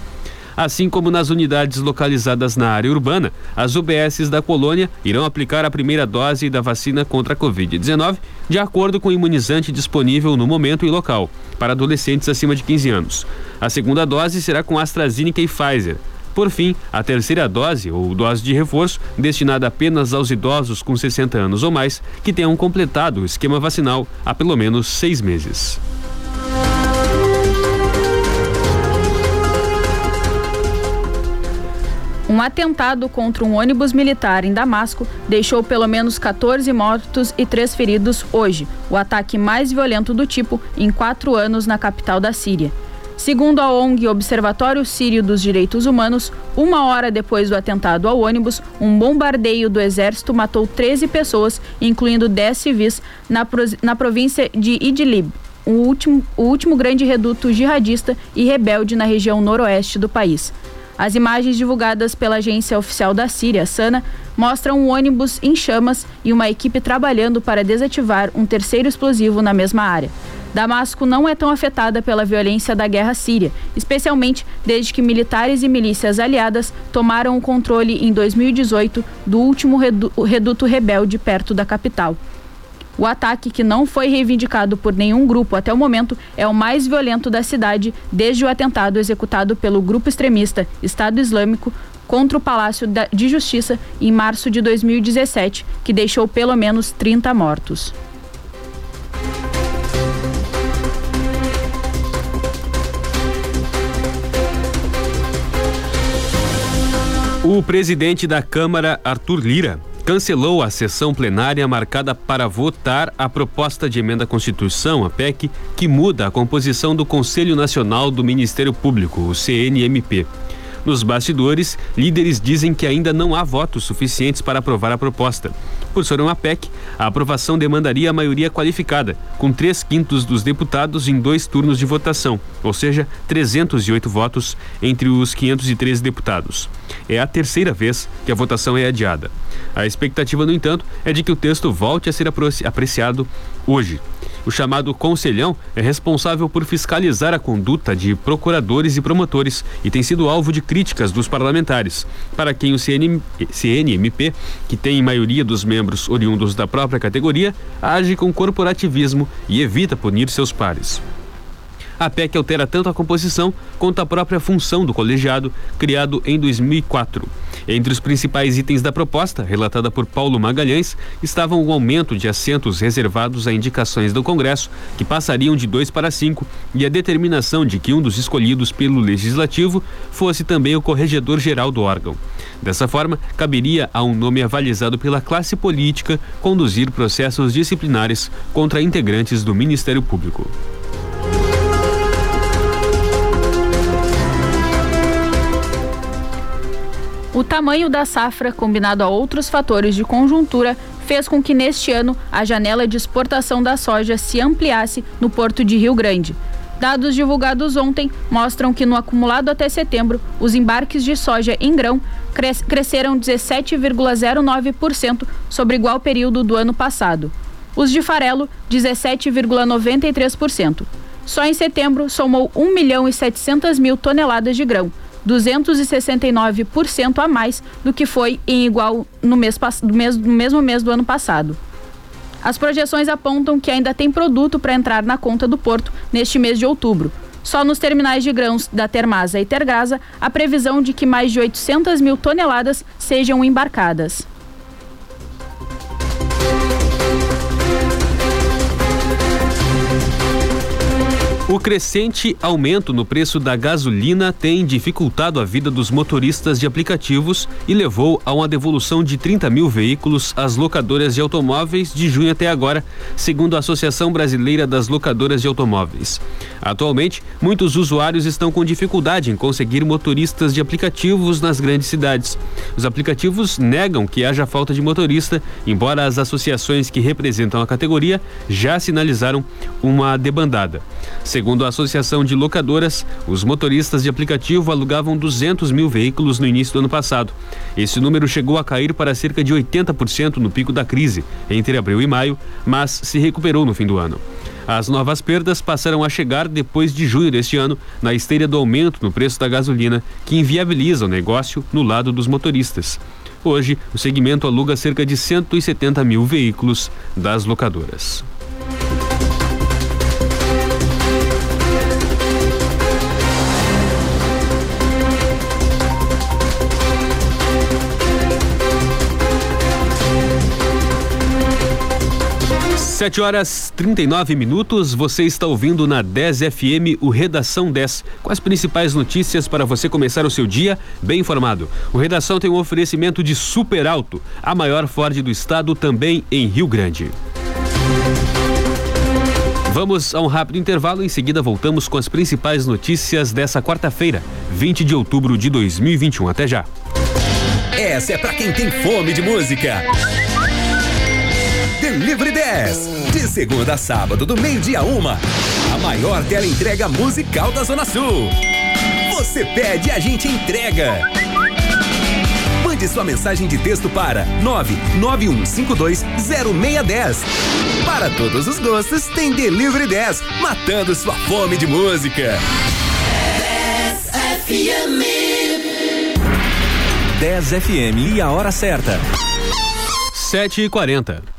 B: Assim como nas unidades localizadas na área urbana, as UBSs da colônia irão aplicar a primeira dose da vacina contra a Covid-19 de acordo com o imunizante disponível no momento e local, para adolescentes acima de 15 anos. A segunda dose será com AstraZeneca e Pfizer. Por fim, a terceira dose, ou dose de reforço, destinada apenas aos idosos com 60 anos ou mais, que tenham completado o esquema vacinal há pelo menos seis meses.
C: Um atentado contra um ônibus militar em Damasco deixou pelo menos 14 mortos e três feridos hoje, o ataque mais violento do tipo em quatro anos na capital da Síria. Segundo a ONG Observatório Sírio dos Direitos Humanos, uma hora depois do atentado ao ônibus, um bombardeio do exército matou 13 pessoas, incluindo 10 civis, na, na província de Idlib, o último, o último grande reduto jihadista e rebelde na região noroeste do país. As imagens divulgadas pela agência oficial da Síria, Sana, mostram um ônibus em chamas e uma equipe trabalhando para desativar um terceiro explosivo na mesma área. Damasco não é tão afetada pela violência da guerra síria, especialmente desde que militares e milícias aliadas tomaram o controle em 2018 do último reduto rebelde perto da capital. O ataque, que não foi reivindicado por nenhum grupo até o momento, é o mais violento da cidade desde o atentado executado pelo grupo extremista Estado Islâmico contra o Palácio de Justiça em março de 2017, que deixou pelo menos 30 mortos.
B: O presidente da Câmara, Arthur Lira, cancelou a sessão plenária marcada para votar a proposta de emenda à Constituição, a PEC, que muda a composição do Conselho Nacional do Ministério Público, o CNMP. Nos bastidores, líderes dizem que ainda não há votos suficientes para aprovar a proposta. Por ser uma PEC, a aprovação demandaria a maioria qualificada, com três quintos dos deputados em dois turnos de votação, ou seja, 308 votos entre os 513 deputados. É a terceira vez que a votação é adiada. A expectativa, no entanto, é de que o texto volte a ser apreciado hoje. O chamado Conselhão é responsável por fiscalizar a conduta de procuradores e promotores e tem sido alvo de críticas dos parlamentares, para quem o CN, CNMP, que tem maioria dos membros oriundos da própria categoria, age com corporativismo e evita punir seus pares. A PEC altera tanto a composição quanto a própria função do colegiado, criado em 2004. Entre os principais itens da proposta, relatada por Paulo Magalhães, estavam o aumento de assentos reservados a indicações do Congresso, que passariam de dois para cinco, e a determinação de que um dos escolhidos pelo Legislativo fosse também o corregedor-geral do órgão. Dessa forma, caberia a um nome avalizado pela classe política conduzir processos disciplinares contra integrantes do Ministério Público.
C: O tamanho da safra, combinado a outros fatores de conjuntura, fez com que neste ano a janela de exportação da soja se ampliasse no porto de Rio Grande. Dados divulgados ontem mostram que no acumulado até setembro, os embarques de soja em grão cres cresceram 17,09% sobre igual período do ano passado. Os de farelo, 17,93%. Só em setembro somou 1 milhão e 700 mil toneladas de grão, 269% a mais do que foi em igual no, mês, no, mesmo mês do ano passado. As projeções apontam que ainda tem produto para entrar na conta do porto neste mês de outubro. Só nos terminais de grãos da Termasa e Tergasa, a previsão de que mais de 800 mil toneladas sejam embarcadas.
B: O crescente aumento no preço da gasolina tem dificultado a vida dos motoristas de aplicativos e levou a uma devolução de 30 mil veículos às locadoras de automóveis de junho até agora, segundo a Associação Brasileira das Locadoras de Automóveis. Atualmente, muitos usuários estão com dificuldade em conseguir motoristas de aplicativos nas grandes cidades. Os aplicativos negam que haja falta de motorista, embora as associações que representam a categoria já sinalizaram uma debandada. Segundo a Associação de Locadoras, os motoristas de aplicativo alugavam 200 mil veículos no início do ano passado. Esse número chegou a cair para cerca de 80% no pico da crise, entre abril e maio, mas se recuperou no fim do ano. As novas perdas passaram a chegar depois de junho deste ano, na esteira do aumento no preço da gasolina, que inviabiliza o negócio no lado dos motoristas. Hoje, o segmento aluga cerca de 170 mil veículos das locadoras. Sete horas 39 minutos, você está ouvindo na 10 FM o Redação 10, com as principais notícias para você começar o seu dia bem informado. O Redação tem um oferecimento de Super Alto, a maior Ford do estado, também em Rio Grande. Vamos a um rápido intervalo, em seguida voltamos com as principais notícias dessa quarta-feira, 20 de outubro de 2021. Até já.
D: Essa é para quem tem fome de música. Delivery 10. De segunda a sábado, do meio-dia a uma. A maior tela entrega musical da Zona Sul. Você pede, a gente entrega. Mande sua mensagem de texto para 991520610. Para todos os gostos, tem Delivery 10, matando sua fome de música.
A: 10 FM. 10 FM e a hora certa.
B: 7 e 40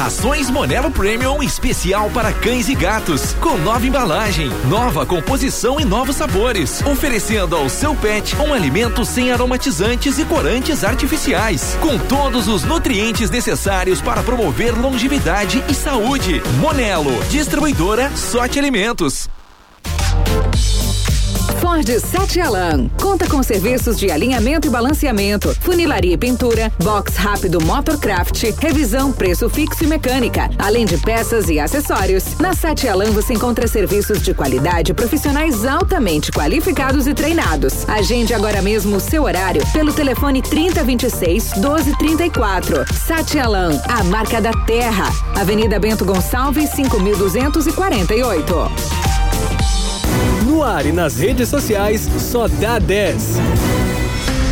J: Rações Monelo Premium especial para cães e gatos, com nova embalagem, nova composição e novos sabores, oferecendo ao seu pet um alimento sem aromatizantes e corantes artificiais, com todos os nutrientes necessários para promover longevidade e saúde. Monelo, distribuidora Sorte Alimentos.
K: Ford Sete Alan. Conta com serviços de alinhamento e balanceamento, funilaria e pintura, box rápido Motorcraft, revisão, preço fixo e mecânica, além de peças e acessórios. Na Sete Alan você encontra serviços de qualidade profissionais altamente qualificados e treinados. Agende agora mesmo o seu horário pelo telefone 3026 1234. Sete Alan, a marca da terra. Avenida Bento Gonçalves 5248.
L: No ar e nas redes sociais, só dá 10.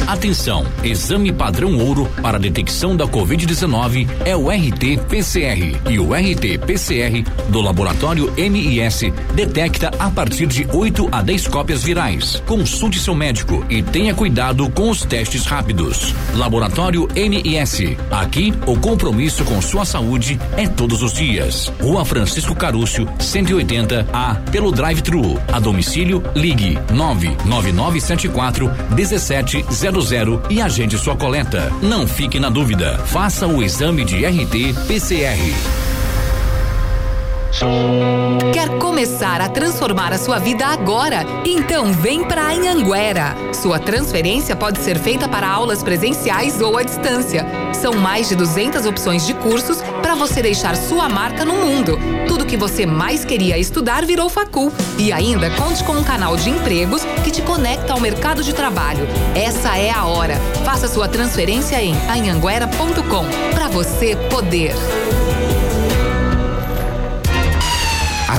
L: Atenção, exame padrão ouro para detecção da Covid-19 é o RT-PCR e o RT-PCR do laboratório MIS detecta a partir de 8 a 10 cópias virais. Consulte seu médico e tenha cuidado com os testes rápidos. Laboratório MIS. Aqui, o compromisso com sua saúde é todos os dias. Rua Francisco Carúcio, 180 A, pelo drive-thru. A domicílio, ligue 99974 1700 e agende sua coleta. Não fique na dúvida. Faça o exame de RT-PCR.
M: Quer começar a transformar a sua vida agora? Então vem para Anhanguera. Sua transferência pode ser feita para aulas presenciais ou à distância. São mais de 200 opções de cursos para você deixar sua marca no mundo. Tudo que você mais queria estudar virou facul. E ainda conte com um canal de empregos que te conecta ao mercado de trabalho. Essa é a hora. Faça sua transferência em anhanguera.com para você poder.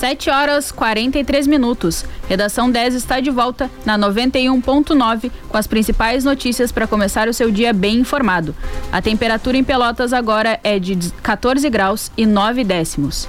C: 7 horas 43 minutos. Redação 10 está de volta na 91.9 com as principais notícias para começar o seu dia bem informado. A temperatura em Pelotas agora é de 14 graus e 9 décimos.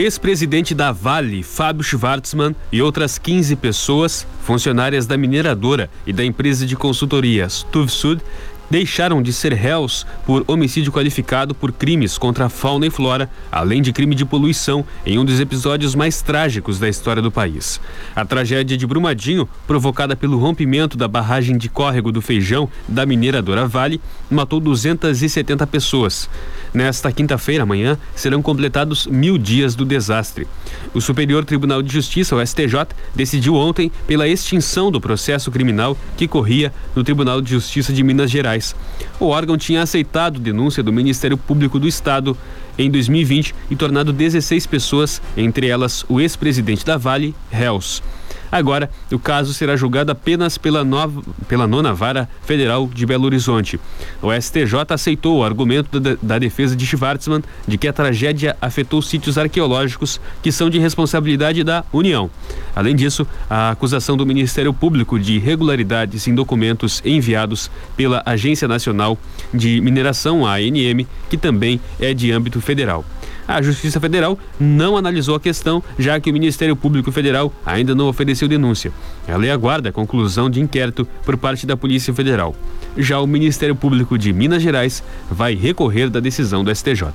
B: Ex-presidente da Vale, Fábio Schwartzman, e outras 15 pessoas, funcionárias da mineradora e da empresa de consultorias Tuvsud, deixaram de ser réus por homicídio qualificado por crimes contra a fauna e flora, além de crime de poluição, em um dos episódios mais trágicos da história do país. A tragédia de Brumadinho, provocada pelo rompimento da barragem de córrego do Feijão da mineradora Vale, matou 270 pessoas. Nesta quinta-feira, amanhã, serão completados mil dias do desastre. O Superior Tribunal de Justiça, o STJ, decidiu ontem pela extinção do processo criminal que corria no Tribunal de Justiça de Minas Gerais. O órgão tinha aceitado denúncia do Ministério Público do Estado em 2020 e tornado 16 pessoas, entre elas o ex-presidente da Vale, réus. Agora, o caso será julgado apenas pela, nova, pela nona vara federal de Belo Horizonte. O STJ aceitou o argumento da, da defesa de Schwartzman de que a tragédia afetou sítios arqueológicos que são de responsabilidade da União. Além disso, a acusação do Ministério Público de irregularidades em documentos enviados pela Agência Nacional de Mineração, a ANM, que também é de âmbito federal. A Justiça Federal não analisou a questão, já que o Ministério Público Federal ainda não ofereceu denúncia. Ela aguarda a conclusão de inquérito por parte da Polícia Federal. Já o Ministério Público de Minas Gerais vai recorrer da decisão do STJ.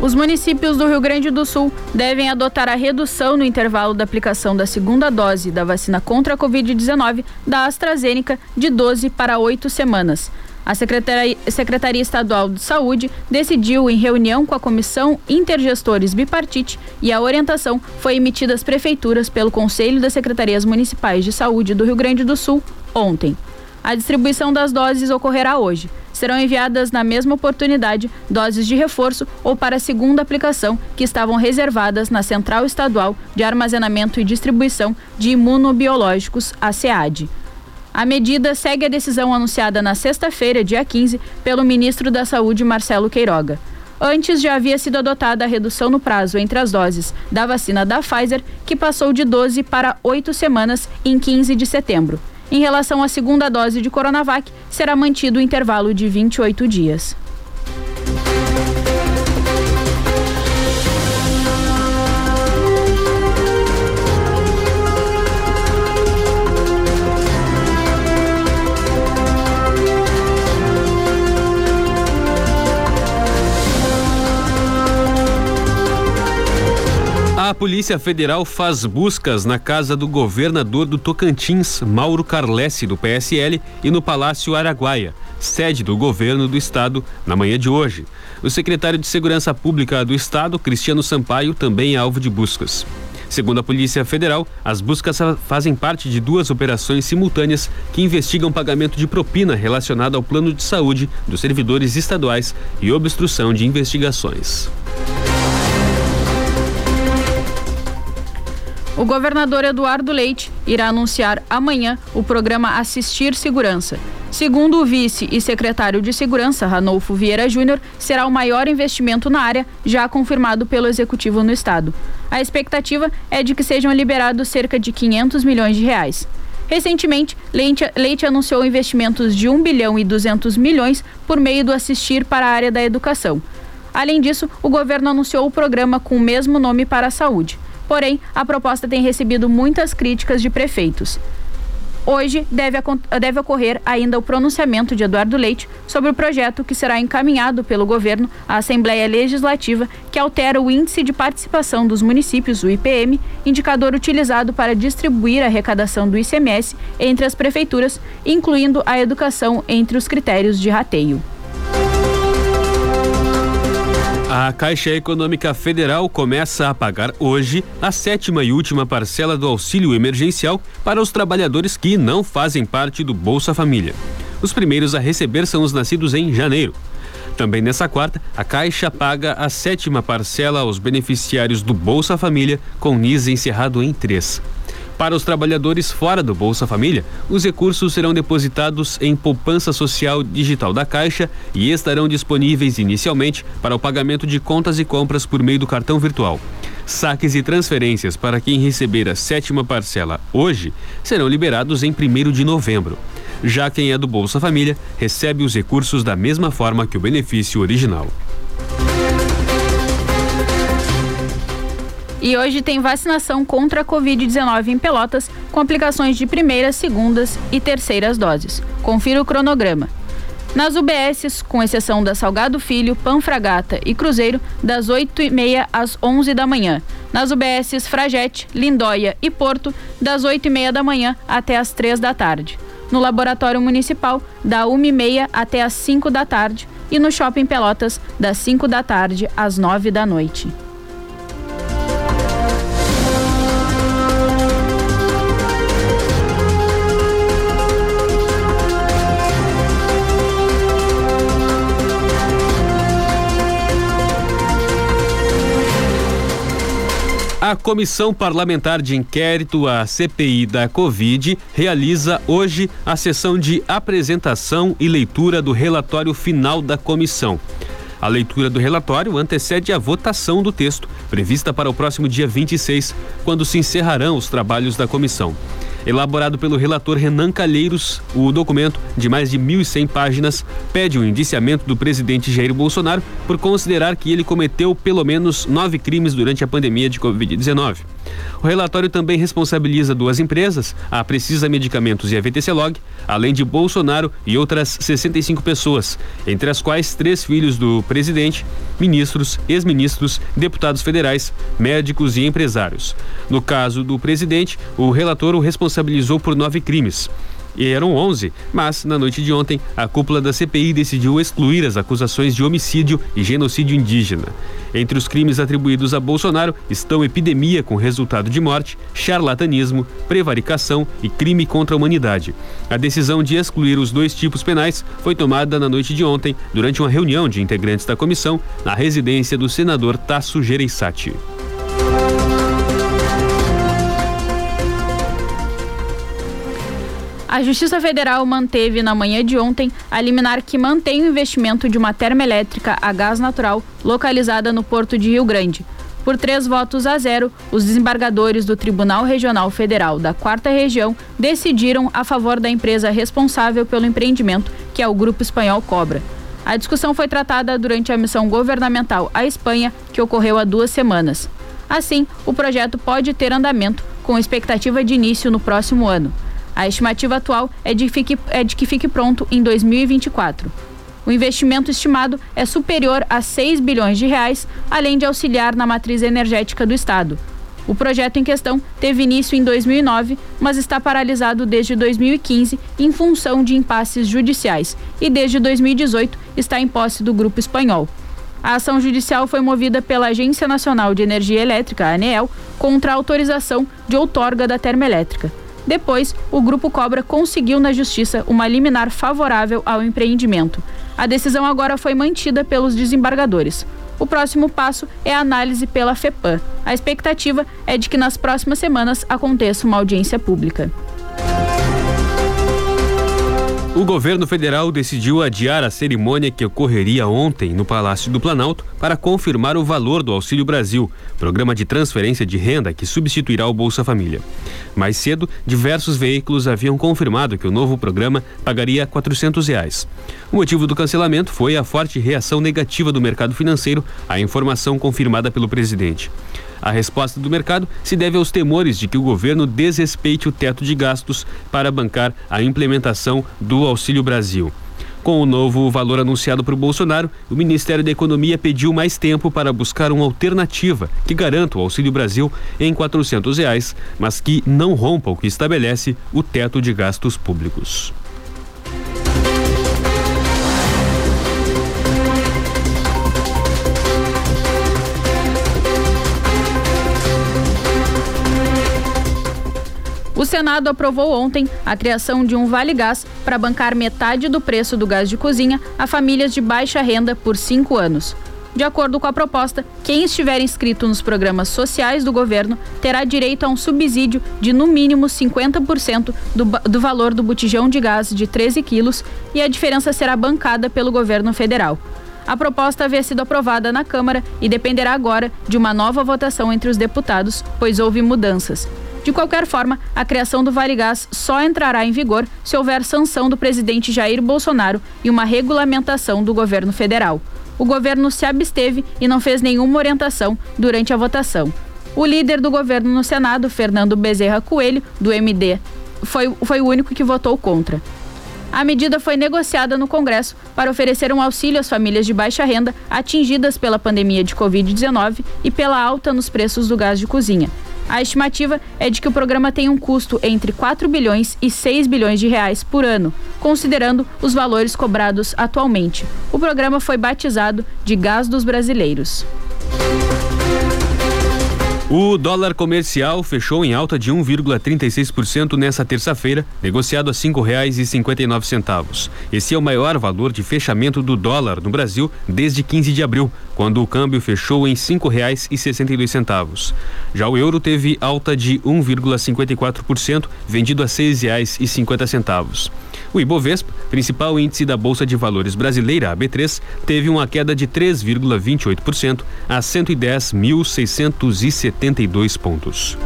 C: Os municípios do Rio Grande do Sul devem adotar a redução no intervalo da aplicação da segunda dose da vacina contra a Covid-19 da AstraZeneca de 12 para 8 semanas. A Secretaria, Estadual de Saúde decidiu, em reunião com a Comissão Intergestores Bipartite, e a orientação foi emitida às prefeituras pelo Conselho das Secretarias Municipais de Saúde do Rio Grande do Sul ontem. A distribuição das doses ocorrerá hoje. Serão enviadas na mesma oportunidade doses de reforço ou para a segunda aplicação que estavam reservadas na Central Estadual de Armazenamento e Distribuição de Imunobiológicos, a SEAD. A medida segue a decisão anunciada na sexta-feira, dia 15, pelo ministro da Saúde, Marcelo Queiroga. Antes já havia sido adotada a redução no prazo entre as doses da vacina da Pfizer, que passou de 12 para 8 semanas em 15 de setembro. Em relação à segunda dose de Coronavac, será mantido o intervalo de 28 dias.
B: A Polícia Federal faz buscas na casa do governador do Tocantins, Mauro Carlesse, do PSL, e no Palácio Araguaia, sede do governo do estado, na manhã de hoje. O secretário de Segurança Pública do estado, Cristiano Sampaio, também é alvo de buscas. Segundo a Polícia Federal, as buscas fazem parte de duas operações simultâneas que investigam pagamento de propina relacionado ao plano de saúde dos servidores estaduais e obstrução de investigações.
C: O governador Eduardo Leite irá anunciar amanhã o programa Assistir Segurança. Segundo o vice e secretário de Segurança, Ranolfo Vieira Júnior, será o maior investimento na área já confirmado pelo executivo no estado. A expectativa é de que sejam liberados cerca de 500 milhões de reais. Recentemente, Leite, Leite, anunciou investimentos de 1 bilhão e 200 milhões por meio do Assistir para a área da educação. Além disso, o governo anunciou o programa com o mesmo nome para a saúde. Porém, a proposta tem recebido muitas críticas de prefeitos. Hoje deve, deve ocorrer ainda o pronunciamento de Eduardo Leite sobre o projeto que será encaminhado pelo governo à Assembleia Legislativa, que altera o Índice de Participação dos Municípios, o IPM, indicador utilizado para distribuir a arrecadação do ICMS entre as prefeituras, incluindo a educação entre os critérios de rateio.
B: A Caixa Econômica Federal começa a pagar hoje a sétima e última parcela do auxílio emergencial para os trabalhadores que não fazem parte do Bolsa Família. Os primeiros a receber são os nascidos em janeiro. Também nessa quarta, a Caixa paga a sétima parcela aos beneficiários do Bolsa Família, com NIS encerrado em três. Para os trabalhadores fora do Bolsa Família, os recursos serão depositados em poupança social digital da Caixa e estarão disponíveis inicialmente para o pagamento de contas e compras por meio do cartão virtual. Saques e transferências para quem receber a sétima parcela hoje serão liberados em 1 de novembro. Já quem é do Bolsa Família recebe os recursos da mesma forma que o benefício original.
C: E hoje tem vacinação contra a Covid-19 em Pelotas, com aplicações de primeiras, segundas e terceiras doses. Confira o cronograma. Nas UBSs, com exceção da Salgado Filho, Panfragata e Cruzeiro, das 8h30 às 11 da manhã. Nas UBSs Fragete, Lindóia e Porto, das 8h30 da manhã até as 3 da tarde. No Laboratório Municipal, da 1h30 até as 5 da tarde. E no Shopping Pelotas, das 5 da tarde às 9 da noite.
B: A Comissão Parlamentar de Inquérito, a CPI da Covid, realiza hoje a sessão de apresentação e leitura do relatório final da comissão. A leitura do relatório antecede a votação do texto, prevista para o próximo dia 26, quando se encerrarão os trabalhos da comissão. Elaborado pelo relator Renan Calheiros, o documento, de mais de 1.100 páginas, pede o indiciamento do presidente Jair Bolsonaro por considerar que ele cometeu pelo menos nove crimes durante a pandemia de Covid-19. O relatório também responsabiliza duas empresas, a Precisa Medicamentos e a VTC Log, além de Bolsonaro e outras 65 pessoas, entre as quais três filhos do presidente, ministros, ex-ministros, deputados federais, médicos e empresários. No caso do presidente, o relator o responsabilizou por nove crimes e eram 11, mas na noite de ontem a cúpula da CPI decidiu excluir as acusações de homicídio e genocídio indígena. Entre os crimes atribuídos a Bolsonaro estão epidemia com resultado de morte, charlatanismo, prevaricação e crime contra a humanidade. A decisão de excluir os dois tipos penais foi tomada na noite de ontem durante uma reunião de integrantes da comissão na residência do senador Tasso Gereissati.
C: A Justiça Federal manteve na manhã de ontem a liminar que mantém o investimento de uma termoelétrica a gás natural localizada no porto de Rio Grande. Por três votos a zero, os desembargadores do Tribunal Regional Federal da Quarta Região decidiram a favor da empresa responsável pelo empreendimento, que é o Grupo Espanhol Cobra. A discussão foi tratada durante a missão governamental à Espanha, que ocorreu há duas semanas. Assim, o projeto pode ter andamento, com expectativa de início no próximo ano. A estimativa atual é de, fique, é de que fique pronto em 2024. O investimento estimado é superior a 6 bilhões de reais, além de auxiliar na matriz energética do estado. O projeto em questão teve início em 2009, mas está paralisado desde 2015 em função de impasses judiciais e desde 2018 está em posse do grupo espanhol. A ação judicial foi movida pela Agência Nacional de Energia Elétrica, ANEEL, contra a autorização de outorga da termoelétrica. Depois, o Grupo Cobra conseguiu na Justiça uma liminar favorável ao empreendimento. A decisão agora foi mantida pelos desembargadores. O próximo passo é a análise pela FEPAM. A expectativa é de que nas próximas semanas aconteça uma audiência pública.
B: O governo federal decidiu adiar a cerimônia que ocorreria ontem no Palácio do Planalto para confirmar o valor do Auxílio Brasil, programa de transferência de renda que substituirá o Bolsa Família. Mais cedo, diversos veículos haviam confirmado que o novo programa pagaria 400 reais. O motivo do cancelamento foi a forte reação negativa do mercado financeiro à informação confirmada pelo presidente. A resposta do mercado se deve aos temores de que o governo desrespeite o teto de gastos para bancar a implementação do Auxílio Brasil. Com o novo valor anunciado por Bolsonaro, o Ministério da Economia pediu mais tempo para buscar uma alternativa que garanta o Auxílio Brasil em 400 reais, mas que não rompa o que estabelece o teto de gastos públicos.
C: O Senado aprovou ontem a criação de um Vale Gás para bancar metade do preço do gás de cozinha a famílias de baixa renda por cinco anos. De acordo com a proposta, quem estiver inscrito nos programas sociais do governo terá direito a um subsídio de no mínimo 50% do, do valor do botijão de gás de 13 quilos e a diferença será bancada pelo governo federal. A proposta havia sido aprovada na Câmara e dependerá agora de uma nova votação entre os deputados, pois houve mudanças. De qualquer forma, a criação do Vale Gás só entrará em vigor se houver sanção do presidente Jair Bolsonaro e uma regulamentação do governo federal. O governo se absteve e não fez nenhuma orientação durante a votação. O líder do governo no Senado, Fernando Bezerra Coelho, do MD, foi, foi o único que votou contra. A medida foi negociada no Congresso para oferecer um auxílio às famílias de baixa renda atingidas pela pandemia de Covid-19 e pela alta nos preços do gás de cozinha. A estimativa é de que o programa tem um custo entre 4 bilhões e 6 bilhões de reais por ano, considerando os valores cobrados atualmente. O programa foi batizado de Gás dos Brasileiros.
B: O dólar comercial fechou em alta de 1,36% nesta terça-feira, negociado a R$ 5,59. Esse é o maior valor de fechamento do dólar no Brasil desde 15 de abril, quando o câmbio fechou em R$ 5,62. Já o euro teve alta de 1,54%, vendido a R$ 6,50. O Ibovespa, principal índice da Bolsa de Valores brasileira, a B3, teve uma queda de 3,28% a 110.672 pontos.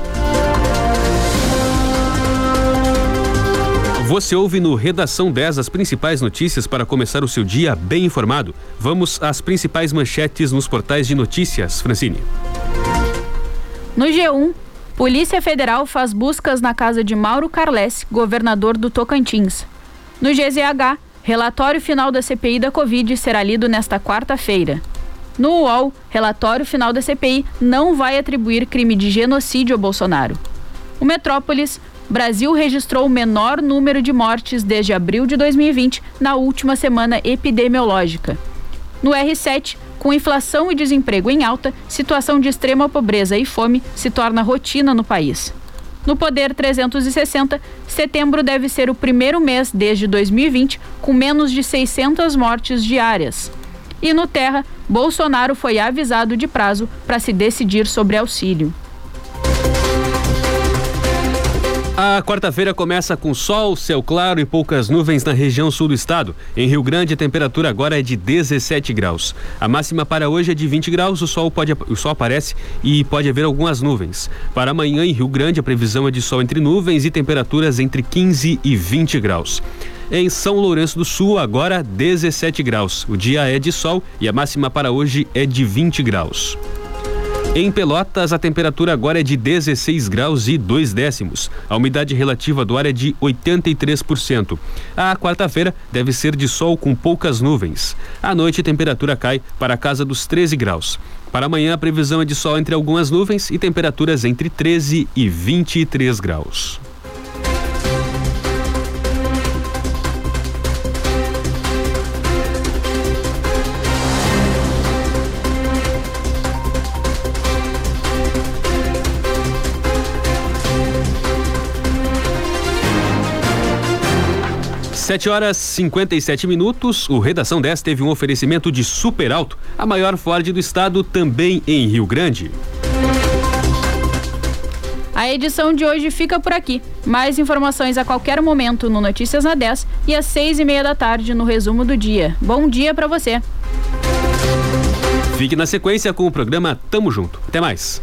B: Você ouve no Redação 10 as principais notícias para começar o seu dia bem informado. Vamos às principais manchetes nos portais de notícias, Francine.
C: No G1, Polícia Federal faz buscas na casa de Mauro Carles, governador do Tocantins. No GZH, relatório final da CPI da Covid será lido nesta quarta-feira. No UOL, relatório final da CPI não vai atribuir crime de genocídio ao Bolsonaro. O Metrópolis, Brasil registrou o menor número de mortes desde abril de 2020 na última semana epidemiológica. No R7, com inflação e desemprego em alta, situação de extrema pobreza e fome se torna rotina no país. No Poder 360, setembro deve ser o primeiro mês desde 2020 com menos de 600 mortes diárias. E no Terra, Bolsonaro foi avisado de prazo para se decidir sobre auxílio.
B: A quarta-feira começa com sol, céu claro e poucas nuvens na região sul do estado. Em Rio Grande, a temperatura agora é de 17 graus. A máxima para hoje é de 20 graus, o sol, pode, o sol aparece e pode haver algumas nuvens. Para amanhã, em Rio Grande, a previsão é de sol entre nuvens e temperaturas entre 15 e 20 graus. Em São Lourenço do Sul, agora 17 graus. O dia é de sol e a máxima para hoje é de 20 graus. Em Pelotas, a temperatura agora é de 16 graus e 2 décimos. A umidade relativa do ar é de 83%. A quarta-feira deve ser de sol com poucas nuvens. À noite, a temperatura cai para a casa dos 13 graus. Para amanhã, a previsão é de sol entre algumas nuvens e temperaturas entre 13 e 23 graus. Sete horas 57 minutos. O Redação 10 teve um oferecimento de Super Alto, a maior Ford do estado, também em Rio Grande.
C: A edição de hoje fica por aqui. Mais informações a qualquer momento no Notícias na 10 e às seis e meia da tarde no resumo do dia. Bom dia para você.
B: Fique na sequência com o programa Tamo Junto. Até mais.